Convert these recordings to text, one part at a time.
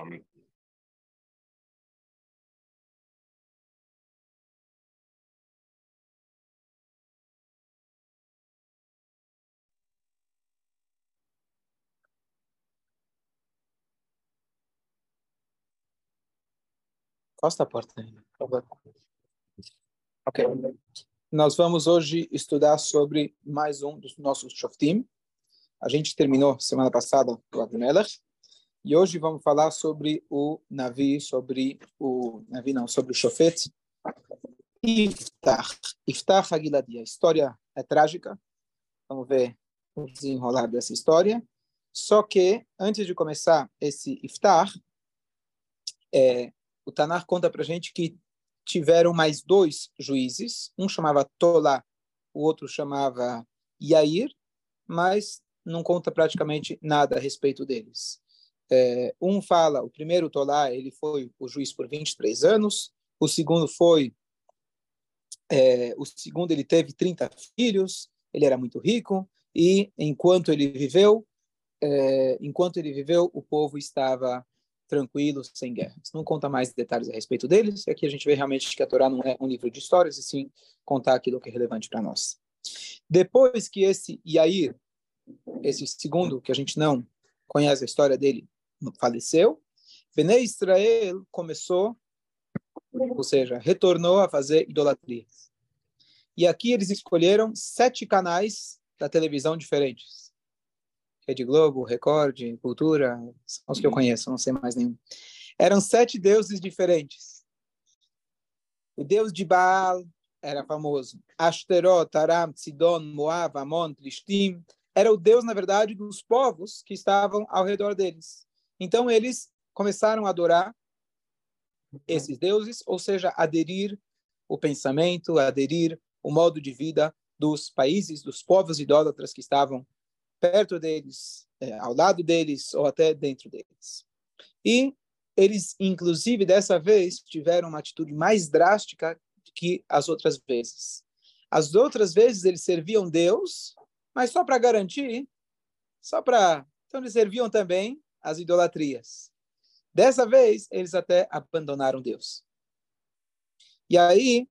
Amém. Costa a porta. Ok. Nós vamos hoje estudar sobre mais um dos nossos Shoftim. A gente terminou semana passada o Abimelech. E hoje vamos falar sobre o Navi, sobre o Navi não, sobre o Shofet. Iftach. Iftach Aguiladi. A história é trágica. Vamos ver o desenrolar dessa história. Só que, antes de começar esse Iftach, é, o Tanar conta para gente que tiveram mais dois juízes, um chamava Tola, o outro chamava Yair, mas não conta praticamente nada a respeito deles. É, um fala, o primeiro Tola, ele foi o juiz por 23 anos, o segundo foi, é, o segundo ele teve 30 filhos, ele era muito rico, e enquanto ele viveu, é, enquanto ele viveu, o povo estava tranquilos, sem guerras. Não conta mais detalhes a respeito deles, e aqui a gente vê realmente que a Torá não é um livro de histórias, e sim contar aquilo que é relevante para nós. Depois que esse Yair, esse segundo, que a gente não conhece a história dele, faleceu, Bene Israel começou, ou seja, retornou a fazer idolatria. E aqui eles escolheram sete canais da televisão diferentes Rede Globo, Record, Cultura, são os que eu uhum. conheço, não sei mais nenhum. Eram sete deuses diferentes. O deus de Baal era famoso. Ashterot, Aram, Sidon, Moab, Amon, Plishtim. Era o deus, na verdade, dos povos que estavam ao redor deles. Então, eles começaram a adorar esses deuses, ou seja, aderir o pensamento, aderir o modo de vida dos países, dos povos idólatras que estavam perto deles, é, ao lado deles ou até dentro deles. E eles, inclusive, dessa vez, tiveram uma atitude mais drástica que as outras vezes. As outras vezes eles serviam Deus, mas só para garantir, só para. Então eles serviam também as idolatrias. Dessa vez, eles até abandonaram Deus. E aí,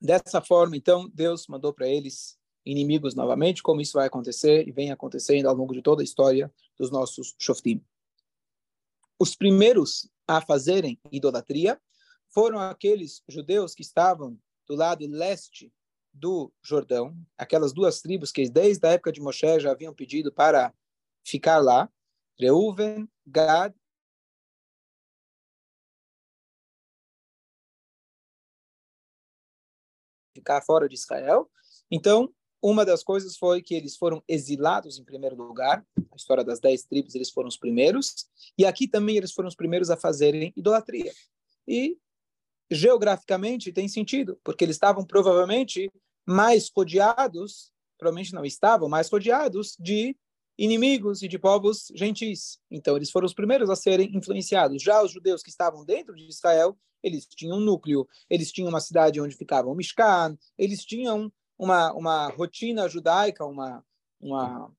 dessa forma, então, Deus mandou para eles inimigos novamente, como isso vai acontecer e vem acontecendo ao longo de toda a história dos nossos Shoftim. Os primeiros a fazerem idolatria foram aqueles judeus que estavam do lado leste do Jordão, aquelas duas tribos que desde a época de Moshe já haviam pedido para ficar lá, Reuven, Gad ficar fora de Israel. Então, uma das coisas foi que eles foram exilados em primeiro lugar, a história das dez tribos, eles foram os primeiros, e aqui também eles foram os primeiros a fazerem idolatria. E geograficamente tem sentido, porque eles estavam provavelmente mais rodeados, provavelmente não estavam, mais rodeados de inimigos e de povos gentis. Então eles foram os primeiros a serem influenciados. Já os judeus que estavam dentro de Israel, eles tinham um núcleo, eles tinham uma cidade onde ficavam Mishkan, eles tinham uma, uma rotina judaica, uma, uma,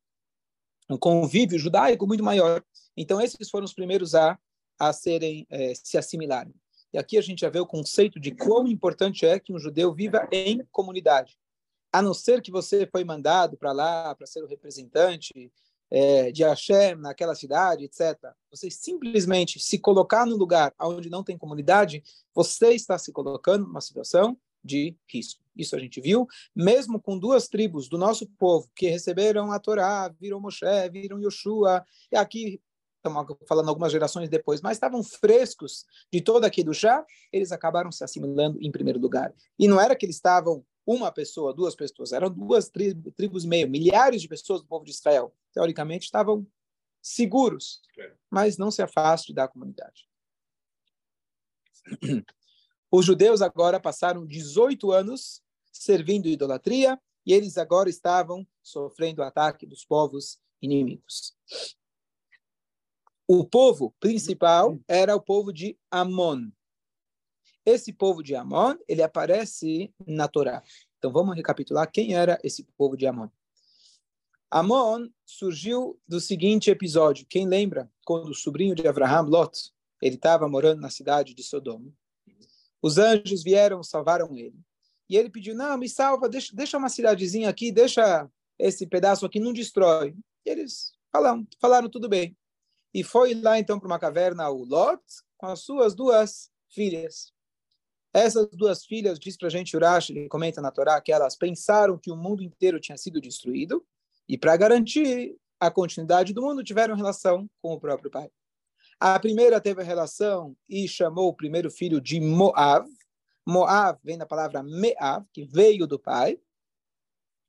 um convívio judaico muito maior. Então, esses foram os primeiros a, a serem, é, se assimilarem. E aqui a gente já vê o conceito de quão importante é que um judeu viva em comunidade. A não ser que você foi mandado para lá para ser o representante é, de Hashem naquela cidade, etc. Você simplesmente se colocar no lugar onde não tem comunidade, você está se colocando numa situação de risco. Isso a gente viu, mesmo com duas tribos do nosso povo que receberam a Torá, viram Moshe, viram Yoshua, e aqui estamos falando algumas gerações depois, mas estavam frescos de todo aquilo já, eles acabaram se assimilando em primeiro lugar. E não era que eles estavam uma pessoa, duas pessoas, eram duas tribos, tribos meio, milhares de pessoas do povo de Israel. Teoricamente estavam seguros, mas não se afaste da comunidade. Os judeus agora passaram 18 anos servindo idolatria e eles agora estavam sofrendo o ataque dos povos inimigos. O povo principal era o povo de Amon. Esse povo de Amon, ele aparece na Torá. Então vamos recapitular quem era esse povo de Amon. Amon surgiu do seguinte episódio. Quem lembra quando o sobrinho de Abraham, Lot, ele estava morando na cidade de Sodoma. Os anjos vieram, salvaram ele. E ele pediu: Não, me salva, deixa, deixa uma cidadezinha aqui, deixa esse pedaço aqui, não destrói. E eles falaram, falaram tudo bem. E foi lá então para uma caverna o Lot com as suas duas filhas. Essas duas filhas, diz para a gente Urash, ele comenta na Torá, que elas pensaram que o mundo inteiro tinha sido destruído e para garantir a continuidade do mundo tiveram relação com o próprio pai. A primeira teve a relação e chamou o primeiro filho de Moav. Moav vem da palavra Meav, que veio do pai.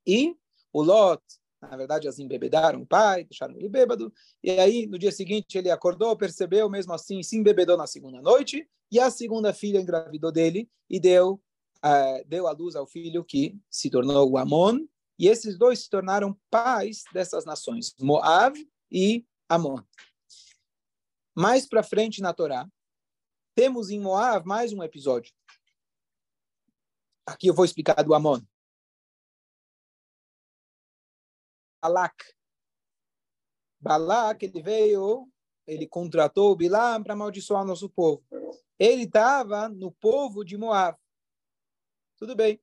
E o Lot, na verdade, as embebedaram o pai, deixaram ele bêbado. E aí, no dia seguinte, ele acordou, percebeu, mesmo assim, se embebedou na segunda noite. E a segunda filha engravidou dele e deu, uh, deu à luz ao filho que se tornou o Amon. E esses dois se tornaram pais dessas nações, Moav e Amon. Mais para frente na Torá, temos em Moab mais um episódio. Aqui eu vou explicar do Amon. Balak. Balak, ele veio, ele contratou o Bilam para amaldiçoar nosso povo. Ele estava no povo de Moab. Tudo bem.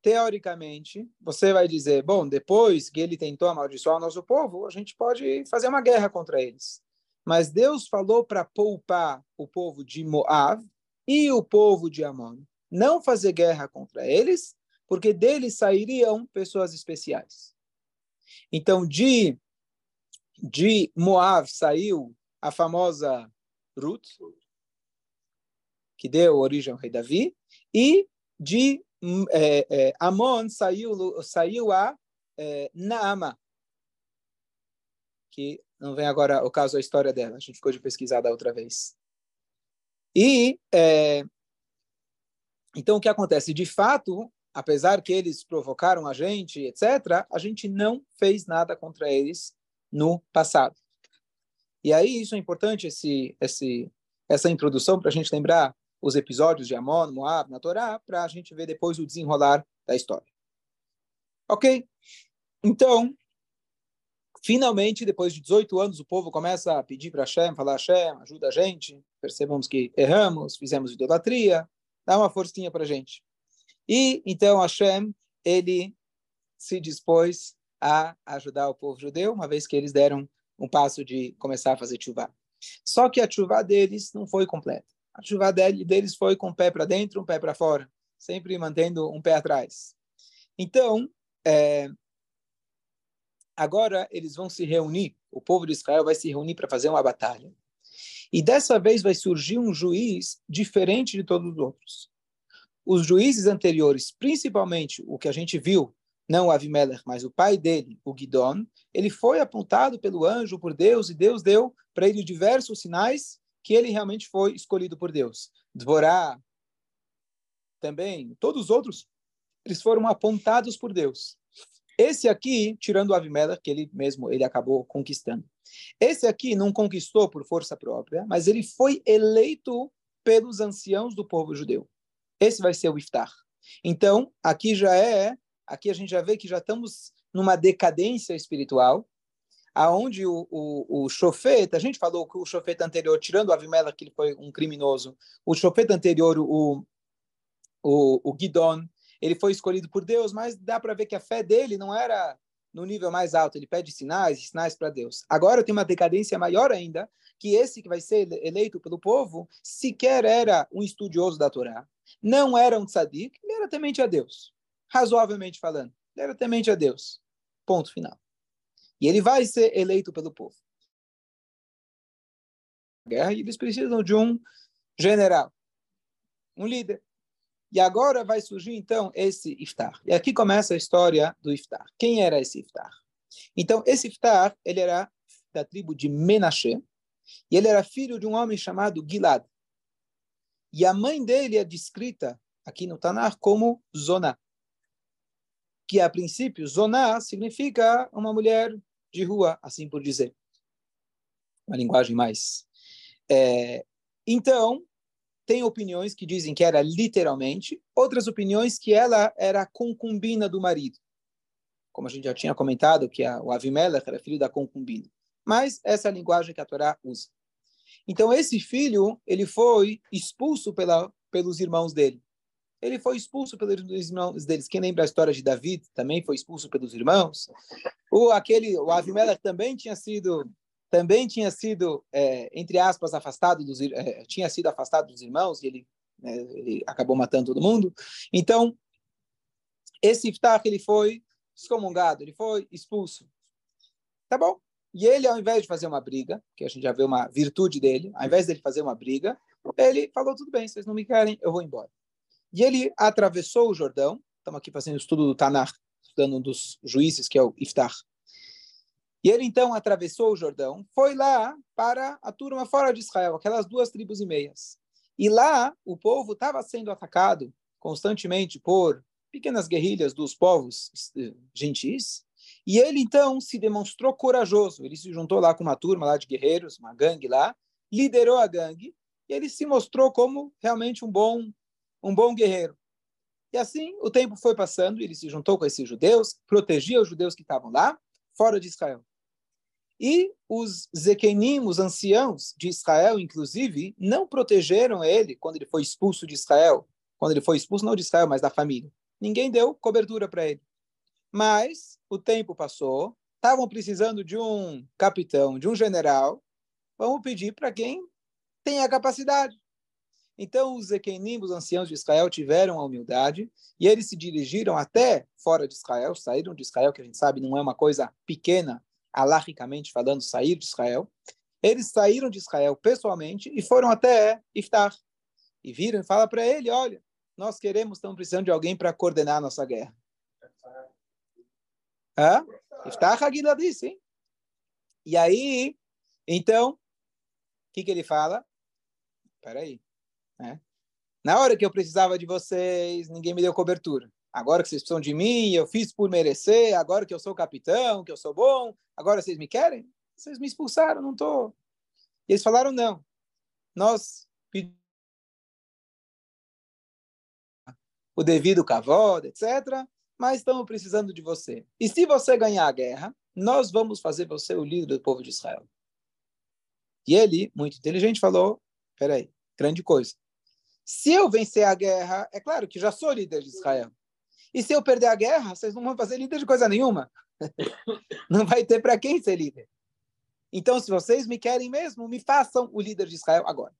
Teoricamente, você vai dizer, bom, depois que ele tentou amaldiçoar o nosso povo, a gente pode fazer uma guerra contra eles. Mas Deus falou para poupar o povo de Moab e o povo de Amon, não fazer guerra contra eles, porque deles sairiam pessoas especiais. Então, de, de Moab saiu a famosa Ruth, que deu origem ao rei Davi, e de é, é, Amon saiu, saiu a é, Naama, que não vem agora o caso, a história dela. A gente ficou de pesquisar da outra vez. E, é, então, o que acontece? De fato, apesar que eles provocaram a gente, etc., a gente não fez nada contra eles no passado. E aí, isso é importante, esse, esse, essa introdução, para a gente lembrar os episódios de Amon, Moab, na Torá, para a gente ver depois o desenrolar da história. Ok? Então, Finalmente, depois de 18 anos, o povo começa a pedir para Hashem, falar Hashem, ajuda a gente, percebamos que erramos, fizemos idolatria, dá uma forcinha para a gente. E então Hashem, ele se dispôs a ajudar o povo judeu, uma vez que eles deram um passo de começar a fazer chuva. Só que a chuva deles não foi completa. A chuva deles foi com um pé para dentro, um pé para fora, sempre mantendo um pé atrás. Então, é, agora eles vão se reunir, o povo de Israel vai se reunir para fazer uma batalha. E dessa vez vai surgir um juiz diferente de todos os outros. Os juízes anteriores, principalmente o que a gente viu, não o Avimelech, mas o pai dele, o Gidon, ele foi apontado pelo anjo por Deus e Deus deu para ele diversos sinais que ele realmente foi escolhido por Deus. Dvorá, também, todos os outros, eles foram apontados por Deus. Esse aqui, tirando o Avimela, que ele mesmo ele acabou conquistando. Esse aqui não conquistou por força própria, mas ele foi eleito pelos anciãos do povo judeu. Esse vai ser o Iftar. Então, aqui já é, aqui a gente já vê que já estamos numa decadência espiritual, aonde o, o, o a gente falou que o chofeta anterior, tirando o Avimela, que ele foi um criminoso, o chofeta anterior, o, o, o Gidon, ele foi escolhido por Deus, mas dá para ver que a fé dele não era no nível mais alto, ele pede sinais, sinais para Deus. Agora tem uma decadência maior ainda, que esse que vai ser eleito pelo povo sequer era um estudioso da Torá, não era um tzadik, ele era temente a Deus, razoavelmente falando, era temente a Deus. Ponto final. E ele vai ser eleito pelo povo. Guerra, e eles precisam de um general, um líder. E agora vai surgir, então, esse Iftar. E aqui começa a história do Iftar. Quem era esse Iftar? Então, esse Iftar, ele era da tribo de Menashe, e ele era filho de um homem chamado Gilad. E a mãe dele é descrita aqui no Tanar como Zona, que a princípio, Zona significa uma mulher de rua, assim por dizer. Uma linguagem mais. É, então, tem opiniões que dizem que era literalmente, outras opiniões que ela era concubina do marido. Como a gente já tinha comentado, que a, o Avimelech era filho da concubina. Mas essa é a linguagem que a Torá usa. Então, esse filho, ele foi expulso pela, pelos irmãos dele. Ele foi expulso pelos irmãos deles. Quem lembra a história de David também foi expulso pelos irmãos. O aquele, o Avimelech também tinha sido também tinha sido é, entre aspas afastado dos é, tinha sido afastado dos irmãos e ele né, ele acabou matando todo mundo. Então esse Iftach ele foi excomungado, ele foi expulso. Tá bom? E ele, ao invés de fazer uma briga, que a gente já vê uma virtude dele, ao invés dele fazer uma briga, ele falou: tudo bem, vocês não me querem, eu vou embora. E ele atravessou o Jordão, estamos aqui fazendo o estudo do Tanakh, estudando um dos juízes, que é o Iftar. E ele então atravessou o Jordão, foi lá para a turma fora de Israel, aquelas duas tribos e meias. E lá o povo estava sendo atacado constantemente por pequenas guerrilhas dos povos eh, gentis, e ele então se demonstrou corajoso. Ele se juntou lá com uma turma lá de guerreiros, uma gangue lá, liderou a gangue, e ele se mostrou como realmente um bom um bom guerreiro. E assim o tempo foi passando, ele se juntou com esses judeus, protegia os judeus que estavam lá, fora de Israel. E os Zekenim, os anciãos de Israel, inclusive, não protegeram ele quando ele foi expulso de Israel. Quando ele foi expulso, não de Israel, mas da família. Ninguém deu cobertura para ele. Mas o tempo passou, estavam precisando de um capitão, de um general. Vamos pedir para quem tem a capacidade. Então os Ekenim, os anciãos de Israel, tiveram a humildade e eles se dirigiram até fora de Israel, saíram de Israel, que a gente sabe não é uma coisa pequena, alahicamente falando, sair de Israel. Eles saíram de Israel pessoalmente e foram até Iftar. E viram e fala para ele, olha, nós queremos, estamos precisando de alguém para coordenar a nossa guerra. Hã? Iftar Hagila disse, hein? E aí, então, o que, que ele fala? Espera aí. Né? Na hora que eu precisava de vocês, ninguém me deu cobertura. Agora que vocês precisam de mim, eu fiz por merecer. Agora que eu sou capitão, que eu sou bom, agora vocês me querem? Vocês me expulsaram, não estou. E eles falaram: não. Nós pedimos o devido cavalo, etc. Mas estamos precisando de você. E se você ganhar a guerra, nós vamos fazer você o líder do povo de Israel. E ele, muito inteligente, falou: peraí, grande coisa. Se eu vencer a guerra, é claro que já sou líder de Israel. E se eu perder a guerra, vocês não vão fazer líder de coisa nenhuma. não vai ter para quem ser líder. Então, se vocês me querem mesmo, me façam o líder de Israel agora.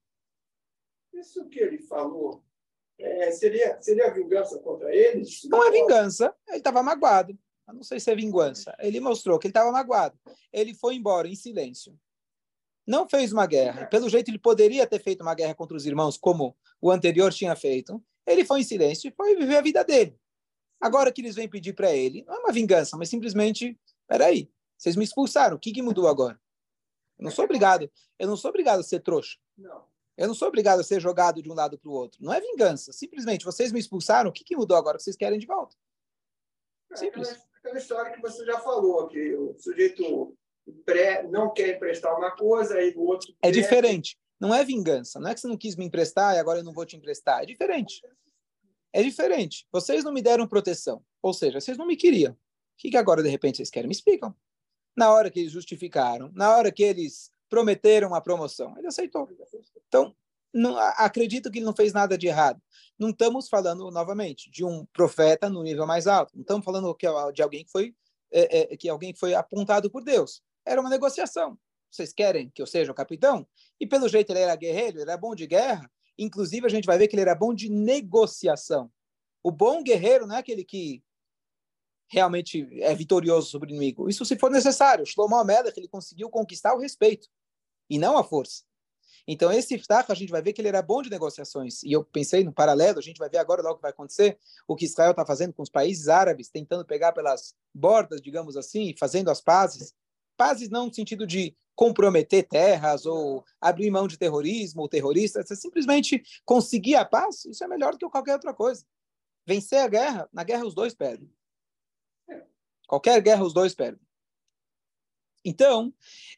Isso que ele falou é, seria, seria vingança contra eles? Não é vingança. Ele estava magoado. Eu não sei se é vingança. Ele mostrou que ele estava magoado. Ele foi embora em silêncio não fez uma guerra. Pelo jeito, ele poderia ter feito uma guerra contra os irmãos, como o anterior tinha feito. Ele foi em silêncio e foi viver a vida dele. Agora que eles vêm pedir para ele, não é uma vingança, mas simplesmente, peraí, vocês me expulsaram, o que, que mudou agora? Eu não sou obrigado, eu não sou obrigado a ser trouxa. Não. Eu não sou obrigado a ser jogado de um lado para o outro. Não é vingança. Simplesmente, vocês me expulsaram, o que, que mudou agora que vocês querem de volta? É, Simples. É aquela história que você já falou, que o sujeito pré, não quer emprestar uma coisa, aí o outro. É diferente. Não é vingança. Não é que você não quis me emprestar e agora eu não vou te emprestar. É diferente. É diferente. Vocês não me deram proteção. Ou seja, vocês não me queriam. O que, que agora, de repente, vocês querem? Me explicam. Na hora que eles justificaram, na hora que eles prometeram a promoção, ele aceitou. Então, não, acredito que ele não fez nada de errado. Não estamos falando, novamente, de um profeta no nível mais alto. Não estamos falando de alguém que foi, é, é, que alguém foi apontado por Deus era uma negociação. Vocês querem que eu seja o capitão? E pelo jeito ele era guerreiro, ele era bom de guerra. Inclusive a gente vai ver que ele era bom de negociação. O bom guerreiro não é aquele que realmente é vitorioso sobre o inimigo. Isso se for necessário. Shlomo Amelech, ele conseguiu conquistar o respeito e não a força. Então, esse Iftach, a gente vai ver que ele era bom de negociações. E eu pensei no paralelo, a gente vai ver agora logo o que vai acontecer, o que Israel está fazendo com os países árabes, tentando pegar pelas bordas, digamos assim, fazendo as pazes pazes não no sentido de comprometer terras ou abrir mão de terrorismo ou terroristas, é simplesmente conseguir a paz, isso é melhor do que qualquer outra coisa. Vencer a guerra, na guerra os dois perdem. Qualquer guerra os dois perdem. Então,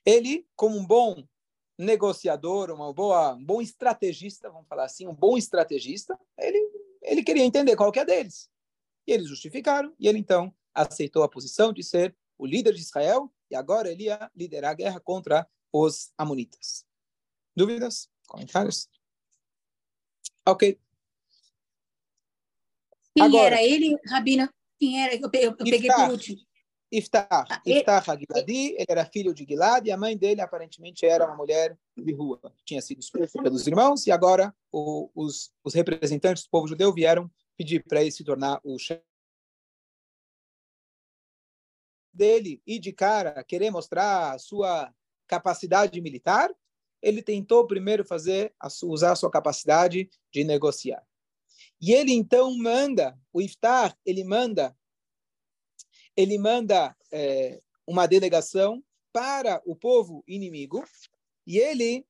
ele, como um bom negociador, uma boa, um bom estrategista, vamos falar assim, um bom estrategista, ele, ele queria entender qual que é deles. E eles justificaram, e ele então aceitou a posição de ser o líder de Israel e agora ele ia liderar a guerra contra os amonitas. Dúvidas? Comentários? Ok. Quem agora, era ele, Rabina? Quem era? Eu, peguei por último. Iftah. Ah, Iftah Hagiladi, ele era filho de Gilad e a mãe dele aparentemente era uma mulher de rua. Tinha sido expulso pelos irmãos e agora o, os, os representantes do povo judeu vieram pedir para ele se tornar o chefe dele e de cara querer mostrar a sua capacidade militar, ele tentou primeiro fazer usar a sua capacidade de negociar. E ele então manda, o Iftar, ele manda ele manda é, uma delegação para o povo inimigo e ele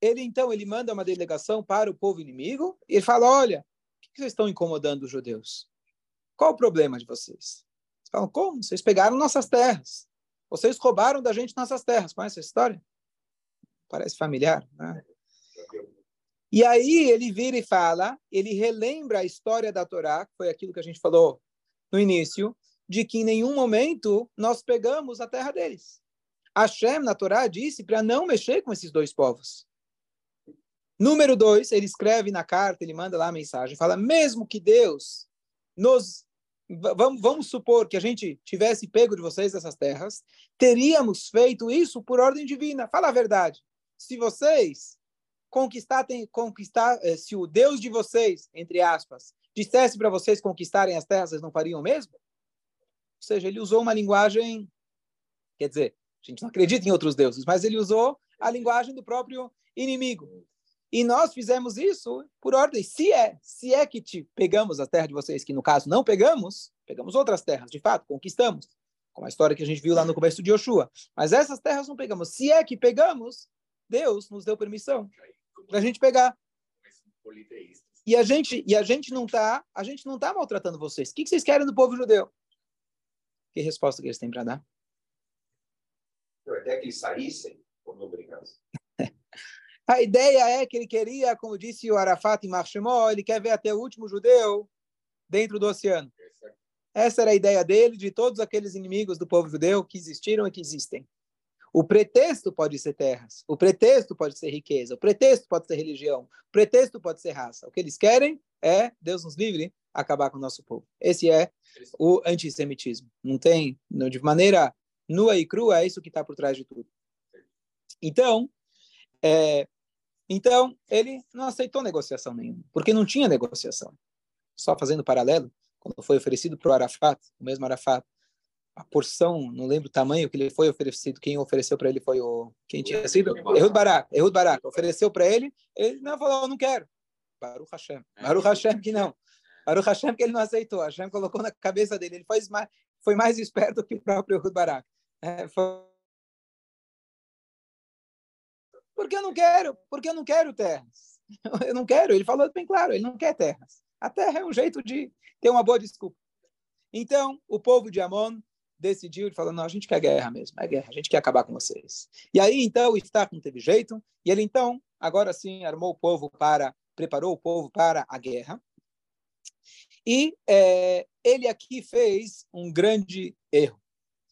ele então ele manda uma delegação para o povo inimigo e ele fala: olha, o que vocês estão incomodando os judeus? Qual o problema de vocês? Eles falam, como? Vocês pegaram nossas terras. Vocês roubaram da gente nossas terras. Conhece essa história? Parece familiar, né? E aí ele vira e fala, ele relembra a história da Torá, que foi aquilo que a gente falou no início, de que em nenhum momento nós pegamos a terra deles. Hashem, na Torá, disse para não mexer com esses dois povos. Número dois, ele escreve na carta, ele manda lá a mensagem, fala, mesmo que Deus nos vamos, vamos supor que a gente tivesse pego de vocês essas terras, teríamos feito isso por ordem divina. Fala a verdade. Se vocês conquistassem, conquistar, eh, se o Deus de vocês, entre aspas, dissesse para vocês conquistarem as terras, vocês não fariam mesmo? Ou seja, ele usou uma linguagem, quer dizer, a gente não acredita em outros deuses, mas ele usou a linguagem do próprio inimigo. E nós fizemos isso por ordem. Se é, se é que te pegamos a terra de vocês, que no caso não pegamos, pegamos outras terras, de fato, conquistamos, como a história que a gente viu lá no começo de Yoshua. Mas essas terras não pegamos. Se é que pegamos, Deus nos deu permissão para a gente pegar. E a gente e a gente não tá, a gente não tá maltratando vocês. O que vocês querem do povo judeu? Que resposta que eles têm para dar? Até que eles saíssem. A ideia é que ele queria, como disse o Arafat em Marshemó, ele quer ver até o último judeu dentro do oceano. Essa era a ideia dele, de todos aqueles inimigos do povo judeu que existiram e que existem. O pretexto pode ser terras, o pretexto pode ser riqueza, o pretexto pode ser religião, o pretexto pode ser raça. O que eles querem é, Deus nos livre, acabar com o nosso povo. Esse é o antissemitismo. Não tem, de maneira nua e crua, é isso que está por trás de tudo. Então, é, então, ele não aceitou negociação nenhuma, porque não tinha negociação. Só fazendo paralelo, quando foi oferecido para o Arafat, o mesmo Arafat, a porção, não lembro o tamanho que ele foi oferecido, quem ofereceu para ele foi o quem tinha sido Ehud Barak, Ehud Barak ofereceu para ele, ele não falou, não quero. Baruch Hashem. Baruch Hashem que não. Baruch Hashem que ele não aceitou. Hashem colocou na cabeça dele, ele foi mais, foi mais esperto que o próprio Ehud Barak. É, foi porque eu não quero, porque eu não quero terras. Eu não quero, ele falou bem claro, ele não quer terras. A terra é um jeito de ter uma boa desculpa. Então, o povo de Amon decidiu, ele falou, não, a gente quer guerra mesmo, é guerra, a gente quer acabar com vocês. E aí, então, o Isaac não teve jeito, e ele, então, agora sim, armou o povo para, preparou o povo para a guerra. E é, ele aqui fez um grande erro.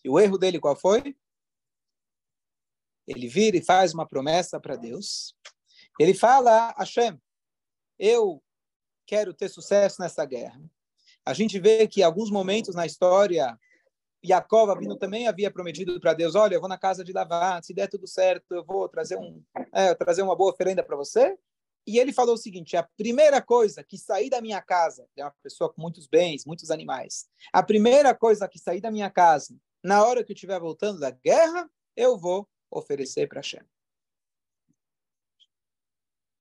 E o erro dele qual foi? Ele vira e faz uma promessa para Deus. Ele fala, Hashem, eu quero ter sucesso nessa guerra. A gente vê que em alguns momentos na história, Jacob Abino também havia prometido para Deus, olha, eu vou na casa de Lavan, se der tudo certo, eu vou trazer, um, é, trazer uma boa oferenda para você. E ele falou o seguinte, a primeira coisa que sair da minha casa, é uma pessoa com muitos bens, muitos animais, a primeira coisa que sair da minha casa, na hora que eu estiver voltando da guerra, eu vou oferecer para Hashem.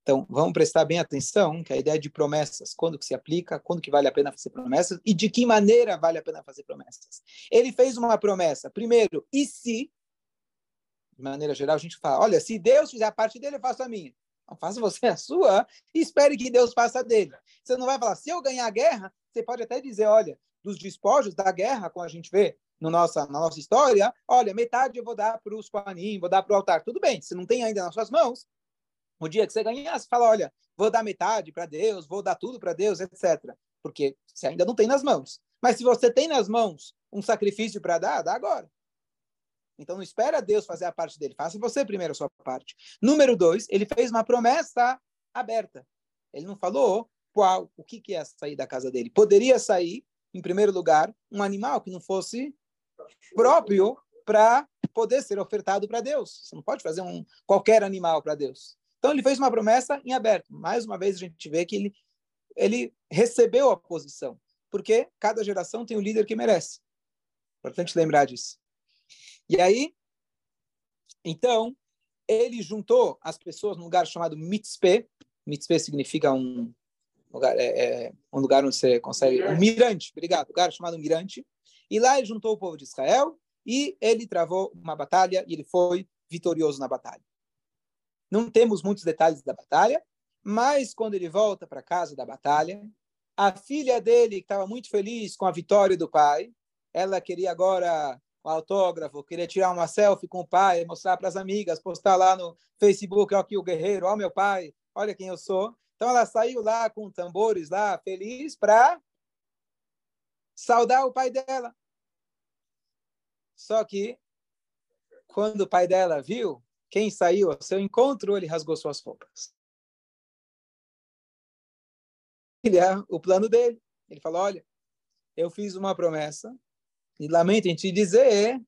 Então, vamos prestar bem atenção que a ideia de promessas, quando que se aplica, quando que vale a pena fazer promessas e de que maneira vale a pena fazer promessas. Ele fez uma promessa, primeiro, e se, de maneira geral, a gente fala, olha, se Deus fizer a parte dele, eu faço a minha. Não faça você a sua e espere que Deus faça a dele. Você não vai falar, se eu ganhar a guerra, você pode até dizer, olha, dos despojos da guerra, como a gente vê no nossa, na nossa história, olha, metade eu vou dar para os Kohanim, vou dar para o altar. Tudo bem, se não tem ainda nas suas mãos, o dia que você ganhar, você fala, olha, vou dar metade para Deus, vou dar tudo para Deus, etc. Porque você ainda não tem nas mãos. Mas se você tem nas mãos um sacrifício para dar, dá agora. Então não espera Deus fazer a parte dele, faça você primeiro a sua parte. Número dois, ele fez uma promessa aberta. Ele não falou qual, o que, que ia sair da casa dele. Poderia sair, em primeiro lugar, um animal que não fosse próprio para poder ser ofertado para Deus. Você não pode fazer um qualquer animal para Deus. Então ele fez uma promessa em aberto. Mais uma vez a gente vê que ele ele recebeu a posição, porque cada geração tem o líder que merece. Importante lembrar disso. E aí, então, ele juntou as pessoas num lugar chamado Mitzpe. Mitzpe significa um lugar, é, é, um lugar onde você consegue. Um mirante, obrigado. Um lugar chamado Mirante. E lá ele juntou o povo de Israel e ele travou uma batalha e ele foi vitorioso na batalha. Não temos muitos detalhes da batalha, mas quando ele volta para casa da batalha, a filha dele, que estava muito feliz com a vitória do pai, ela queria agora um autógrafo, queria tirar uma selfie com o pai, mostrar para as amigas, postar lá no Facebook, ó aqui o guerreiro, ó meu pai, olha quem eu sou. Então ela saiu lá com tambores lá, feliz para saudar o pai dela. Só que, quando o pai dela viu quem saiu ao seu encontro, ele rasgou suas roupas. É o plano dele. Ele falou: Olha, eu fiz uma promessa e lamento em te dizer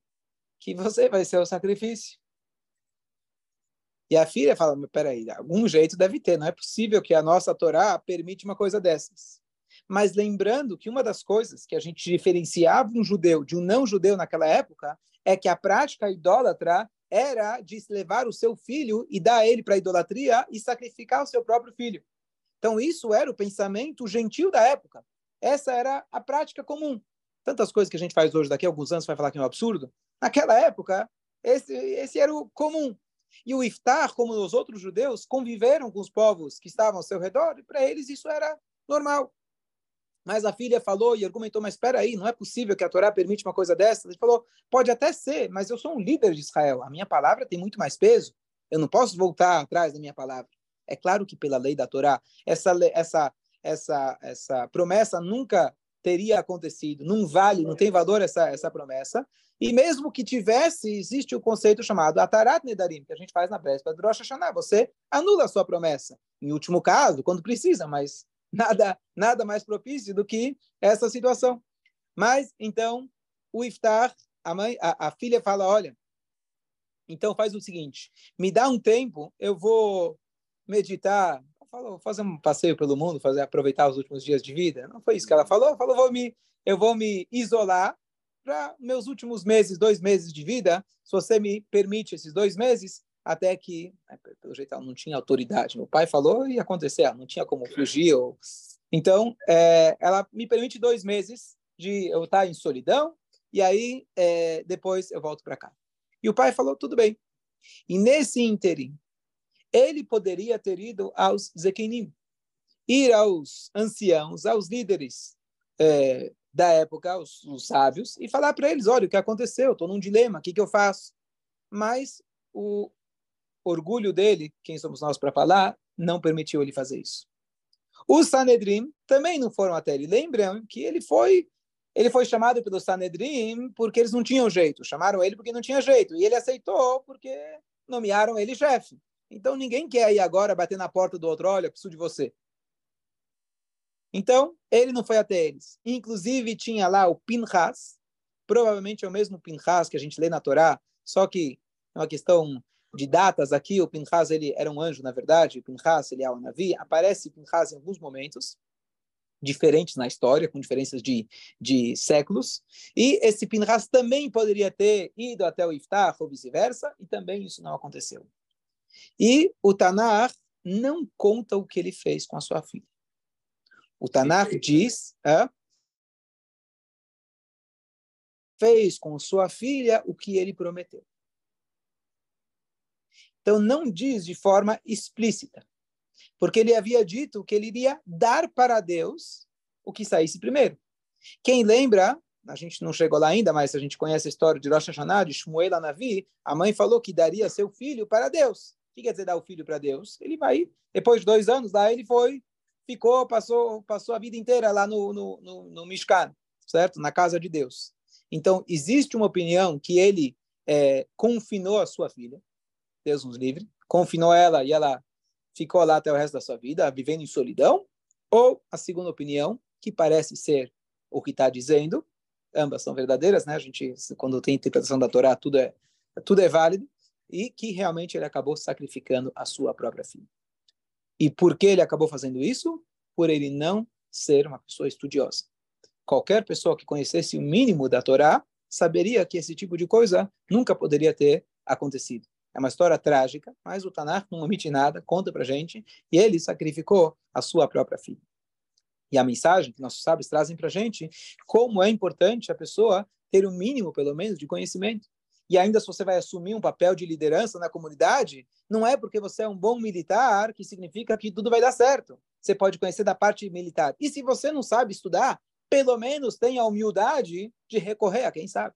que você vai ser o sacrifício. E a filha fala: Mas peraí, algum jeito deve ter, não é possível que a nossa Torá permite uma coisa dessas. Mas lembrando que uma das coisas que a gente diferenciava um judeu de um não judeu naquela época é que a prática idólatra era de levar o seu filho e dar ele para a idolatria e sacrificar o seu próprio filho. Então, isso era o pensamento gentil da época. Essa era a prática comum. Tantas coisas que a gente faz hoje, daqui a alguns anos, vai falar que é um absurdo. Naquela época, esse, esse era o comum. E o iftar, como os outros judeus, conviveram com os povos que estavam ao seu redor, e para eles isso era normal. Mas a filha falou e argumentou, mas espera aí, não é possível que a Torá permite uma coisa dessa. Ele falou, pode até ser, mas eu sou um líder de Israel. A minha palavra tem muito mais peso. Eu não posso voltar atrás da minha palavra. É claro que pela lei da Torá, essa, essa, essa, essa promessa nunca teria acontecido. Não vale, não tem valor essa, essa promessa. E mesmo que tivesse, existe o conceito chamado Atarat Nedarim, que a gente faz na véspera do Rosh Hashanah. Você anula a sua promessa. Em último caso, quando precisa, mas nada, nada mais propício do que essa situação. Mas, então, o iftar, a, mãe, a, a filha fala, olha, então faz o seguinte, me dá um tempo, eu vou meditar, falou, fazer um passeio pelo mundo, fazer aproveitar os últimos dias de vida. Não foi isso que ela falou. Falou, vou me, eu vou me isolar para meus últimos meses, dois meses de vida. Se você me permite esses dois meses, até que, né, pelo jeito, ela não tinha autoridade. Meu pai falou e acontecer, ela não tinha como fugir. Ou... Então, é, ela me permite dois meses de eu estar em solidão e aí é, depois eu volto para cá. E o pai falou, tudo bem. E nesse ínterim, ele poderia ter ido aos Zekinim, ir aos anciãos, aos líderes é, da época, os, os, sábios, e falar para eles, olha, o que aconteceu, estou num dilema, o que, que eu faço? Mas o, orgulho dele, quem somos nós para falar, não permitiu ele fazer isso. Os Sanedrim também não foram até ele. Lembram que ele foi ele foi chamado pelo Sanedrim porque eles não tinham jeito. Chamaram ele porque não tinha jeito. E ele aceitou porque nomearam ele chefe. Então ninguém quer ir agora bater na porta do outro, olha, preciso de você. Então, ele não foi até eles. Inclusive, tinha lá o Pinhas, provavelmente é o mesmo Pinhas que a gente lê na Torá, só que é uma questão de datas aqui, o Pinchas ele era um anjo, na verdade, o Pinchas ele é o Navi, aparece Pinchas em alguns momentos, diferentes na história, com diferenças de, de séculos, e esse Pinchas também poderia ter ido até o Iftar, ou vice-versa, e também isso não aconteceu. E o Tanar não conta o que ele fez com a sua filha. O Tanar diz... fez com sua filha o que ele prometeu. Então, não diz de forma explícita, porque ele havia dito que ele iria dar para Deus o que saísse primeiro. Quem lembra a gente não chegou lá ainda, mas a gente conhece a história de Rosh Hashanah, de Shmuel Anavi, a mãe falou que daria seu filho para Deus. O que quer dizer dar o filho para Deus? Ele vai, depois de dois anos, lá ele foi, ficou, passou, passou a vida inteira lá no, no, no, no Mishkan, certo? Na casa de Deus. Então, existe uma opinião que ele é, confinou a sua filha, Deus nos livre, confinou ela e ela ficou lá até o resto da sua vida, vivendo em solidão, ou a segunda opinião, que parece ser o que está dizendo, ambas são verdadeiras, né? A gente, quando tem interpretação da Torá, tudo é, tudo é válido, e que realmente ele acabou sacrificando a sua própria filha. E por que ele acabou fazendo isso? Por ele não ser uma pessoa estudiosa. Qualquer pessoa que conhecesse o mínimo da Torá saberia que esse tipo de coisa nunca poderia ter acontecido. É uma história trágica, mas o Tanakh não omite nada, conta para gente, e ele sacrificou a sua própria filha. E a mensagem que nossos sábios trazem para gente, como é importante a pessoa ter o um mínimo, pelo menos, de conhecimento. E ainda se você vai assumir um papel de liderança na comunidade, não é porque você é um bom militar que significa que tudo vai dar certo. Você pode conhecer da parte militar. E se você não sabe estudar, pelo menos tenha a humildade de recorrer a quem sabe.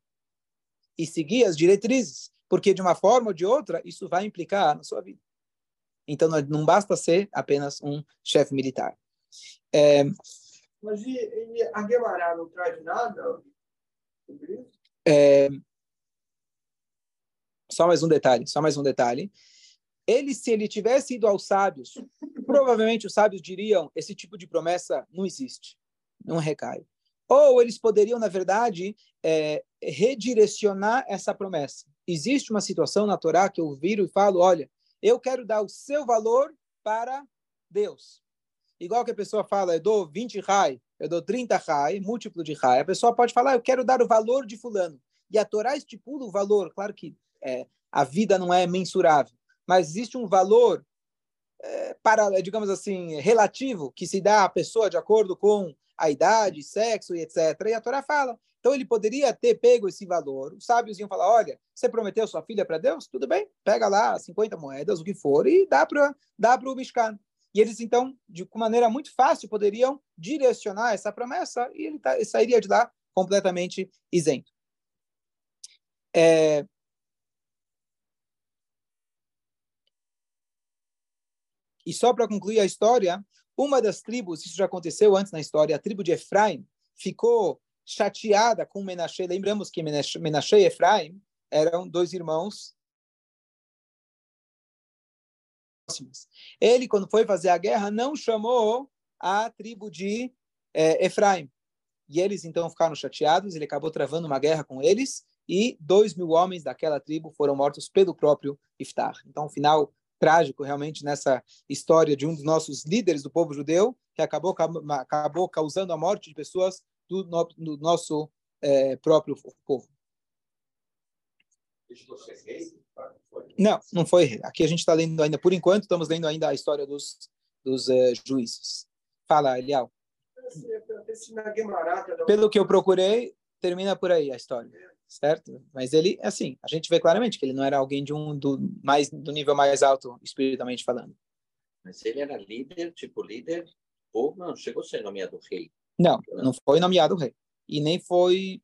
E seguir as diretrizes, porque de uma forma ou de outra, isso vai implicar na sua vida. Então, não basta ser apenas um chefe militar. É... Mas e, e a Guemará não traz nada sobre isso? É... Só mais um detalhe, só mais um detalhe. Ele, se ele tivesse ido aos sábios, provavelmente os sábios diriam: esse tipo de promessa não existe, não recai. Ou eles poderiam, na verdade, é, redirecionar essa promessa. Existe uma situação na Torá que eu viro e falo: olha, eu quero dar o seu valor para Deus. Igual que a pessoa fala, eu dou 20 rai, eu dou 30 rai, múltiplo de rai. A pessoa pode falar, eu quero dar o valor de fulano. E a Torá estipula o valor. Claro que é, a vida não é mensurável, mas existe um valor é, para, digamos assim, relativo que se dá à pessoa de acordo com a idade, sexo e etc. E a Torá fala. Então ele poderia ter pego esse valor. Os sábios iam falar: olha, você prometeu sua filha para Deus? Tudo bem, pega lá 50 moedas, o que for, e dá para dá o Mishkan. E eles, então, de maneira muito fácil, poderiam direcionar essa promessa e ele, tá, sairia de lá completamente isento. É... E só para concluir a história, uma das tribos, isso já aconteceu antes na história, a tribo de Efraim, ficou chateada com Menashe. Lembramos que Menashe e Efraim eram dois irmãos próximas. Ele, quando foi fazer a guerra, não chamou a tribo de é, Efraim. E eles então ficaram chateados, ele acabou travando uma guerra com eles, e dois mil homens daquela tribo foram mortos pelo próprio Iftar. Então, um final trágico realmente nessa história de um dos nossos líderes do povo judeu, que acabou, acabou causando a morte de pessoas do, no, do nosso é, próprio povo. Não, não foi. Aqui a gente está lendo ainda, por enquanto, estamos lendo ainda a história dos, dos uh, juízes. Fala, Elial. Pelo que eu procurei, termina por aí a história, certo? Mas ele, assim, a gente vê claramente que ele não era alguém de um do mais do nível mais alto espiritualmente falando. Mas ele era líder, tipo líder, ou não chegou a ser nomeado rei? Não, não foi nomeado rei e nem foi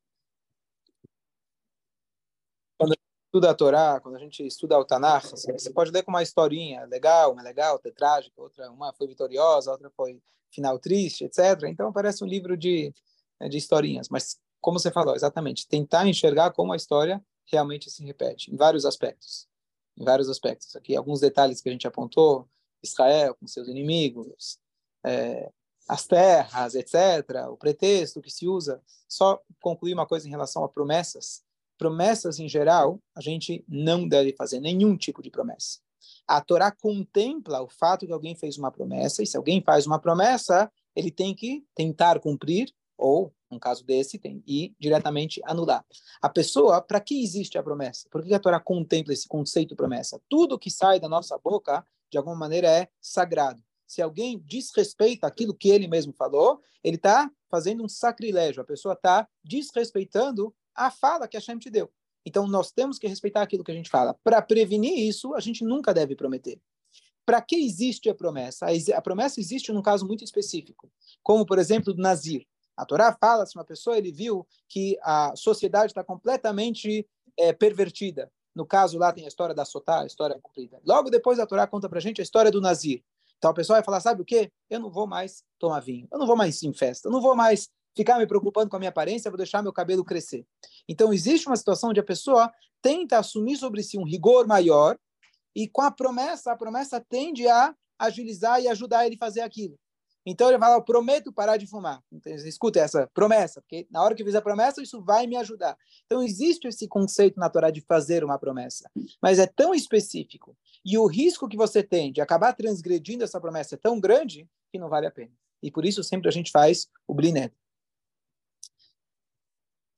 quando estuda a Torá, quando a gente estuda o Tanakh, você pode ler com uma historinha legal, uma legal, outra trágica, outra uma foi vitoriosa, outra foi final triste, etc. Então parece um livro de né, de historinhas, mas como você falou, exatamente, tentar enxergar como a história realmente se repete em vários aspectos, em vários aspectos. Aqui alguns detalhes que a gente apontou: Israel com seus inimigos, é, as terras, etc. O pretexto que se usa. Só concluir uma coisa em relação a promessas promessas em geral, a gente não deve fazer nenhum tipo de promessa. A Torá contempla o fato que alguém fez uma promessa, e se alguém faz uma promessa, ele tem que tentar cumprir, ou, no caso desse, tem ir diretamente anular. A pessoa, para que existe a promessa? Por que a Torá contempla esse conceito promessa? Tudo que sai da nossa boca, de alguma maneira, é sagrado. Se alguém desrespeita aquilo que ele mesmo falou, ele está fazendo um sacrilégio. A pessoa está desrespeitando a fala que a Hashem te deu. Então, nós temos que respeitar aquilo que a gente fala. Para prevenir isso, a gente nunca deve prometer. Para que existe a promessa? A promessa existe num caso muito específico, como, por exemplo, do Nazir. A Torá fala, se uma pessoa ele viu que a sociedade está completamente é, pervertida. No caso, lá tem a história da Sotá, a história cumprida. Logo depois, a Torá conta para a gente a história do Nazir. Então, a pessoa vai falar, sabe o quê? Eu não vou mais tomar vinho, eu não vou mais em festa, eu não vou mais ficar me preocupando com a minha aparência, vou deixar meu cabelo crescer. Então, existe uma situação onde a pessoa tenta assumir sobre si um rigor maior e com a promessa, a promessa tende a agilizar e ajudar ele a fazer aquilo. Então ele fala, eu prometo parar de fumar. Então, escuta essa promessa, porque na hora que eu fizer a promessa, isso vai me ajudar. Então existe esse conceito na Torá de fazer uma promessa, mas é tão específico e o risco que você tem de acabar transgredindo essa promessa é tão grande que não vale a pena. E por isso sempre a gente faz o blinet.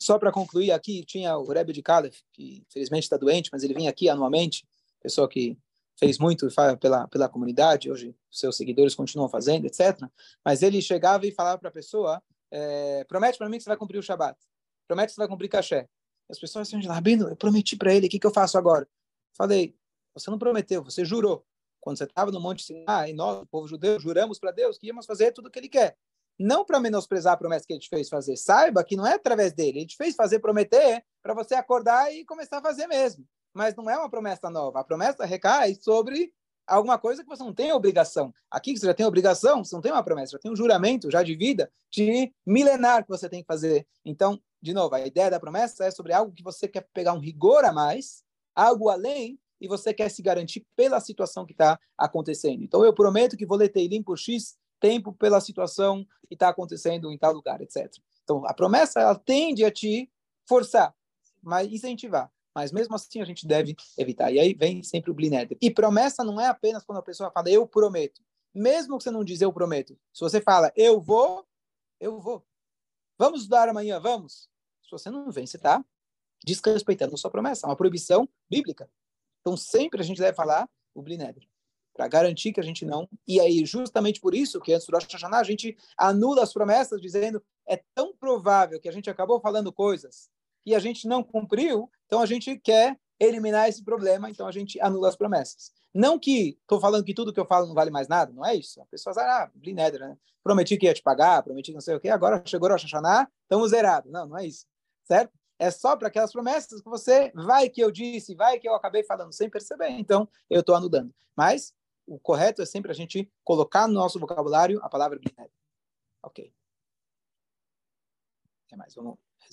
Só para concluir aqui, tinha o Rebbe de Calef, que infelizmente está doente, mas ele vem aqui anualmente, pessoa que fez muito pela, pela comunidade, hoje seus seguidores continuam fazendo, etc. Mas ele chegava e falava para a pessoa, é, promete para mim que você vai cumprir o Shabat, promete que você vai cumprir caché. As pessoas assim, Rabino, eu prometi para ele, o que, que eu faço agora? Falei, você não prometeu, você jurou. Quando você estava no Monte Sinai, nós, o povo judeu, juramos para Deus que íamos fazer tudo o que ele quer. Não para menosprezar a promessa que ele te fez fazer. Saiba que não é através dele. Ele te fez fazer prometer para você acordar e começar a fazer mesmo mas não é uma promessa nova. A promessa recai sobre alguma coisa que você não tem obrigação. Aqui que você já tem obrigação, você não tem uma promessa, já tem um juramento já de vida, de milenar que você tem que fazer. Então, de novo, a ideia da promessa é sobre algo que você quer pegar um rigor a mais, algo além, e você quer se garantir pela situação que está acontecendo. Então, eu prometo que vou ler Teilim por X tempo pela situação que está acontecendo em tal lugar, etc. Então, a promessa, ela tende a te forçar, mas incentivar mas mesmo assim a gente deve evitar. E aí vem sempre o Blineder. E promessa não é apenas quando a pessoa fala eu prometo. Mesmo que você não diz eu prometo. Se você fala eu vou, eu vou. Vamos estudar amanhã, vamos. Se você não vem, você está desrespeitando sua promessa. É uma proibição bíblica. Então sempre a gente deve falar o Blineder. Para garantir que a gente não. E aí, justamente por isso, que antes do Rosh Hashanah, a gente anula as promessas, dizendo é tão provável que a gente acabou falando coisas e a gente não cumpriu, então a gente quer eliminar esse problema, então a gente anula as promessas. Não que estou falando que tudo que eu falo não vale mais nada, não é isso. A pessoa diz, ah, Blineder, né? prometi que ia te pagar, prometi que não sei o quê, agora chegou a Hashanah, estamos zerados. Não, não é isso, certo? É só para aquelas promessas que você vai que eu disse, vai que eu acabei falando sem perceber, então eu estou anulando. Mas o correto é sempre a gente colocar no nosso vocabulário a palavra Blineder. Ok. Que mais? Vamos